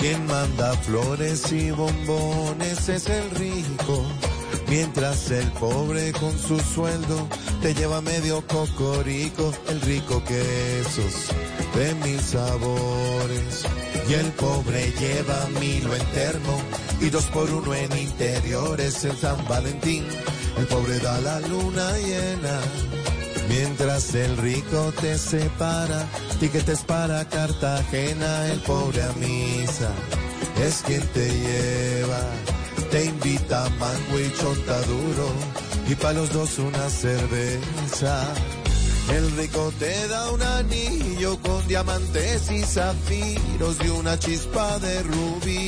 Quien manda flores y bombones es el rico, mientras el pobre con su sueldo te lleva medio cocorico, el rico quesos de mil sabores. Y el pobre lleva milo en termo y dos por uno en interiores en San Valentín. El pobre da la luna llena. Mientras el rico te separa, tiquetes para Cartagena, el pobre a misa es quien te lleva. Te invita a mango y chontaduro y para los dos una cerveza. El rico te da un anillo con diamantes y zafiros y una chispa de rubí.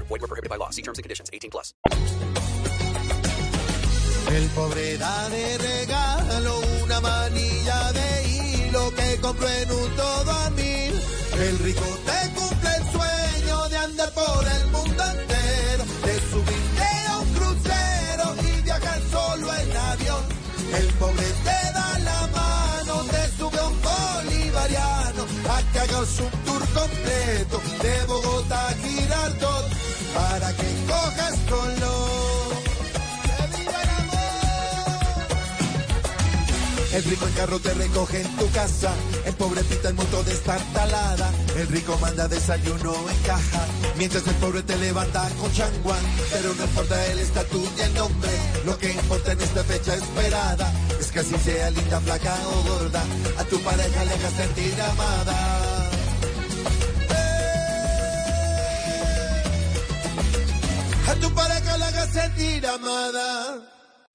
Void prohibited by law. See terms and conditions. 18 plus. El pobre da de regalo una manilla de hilo que compró en un todo a mil. El rico te cumple el sueño de andar por el mundo entero, de subirte a un crucero y viajar solo en avión. El pobre te da la mano, te sube a un bolivariano a que hagas un tour completo de El rico en carro te recoge en tu casa, el pobre pita en moto destartalada, el rico manda desayuno en caja, mientras el pobre te levanta con changuán, pero no importa el estatus y el nombre, lo que importa en esta fecha esperada, es que así sea linda, flaca o gorda, a tu pareja le hagas sentir amada. A tu pareja le hagas sentir amada.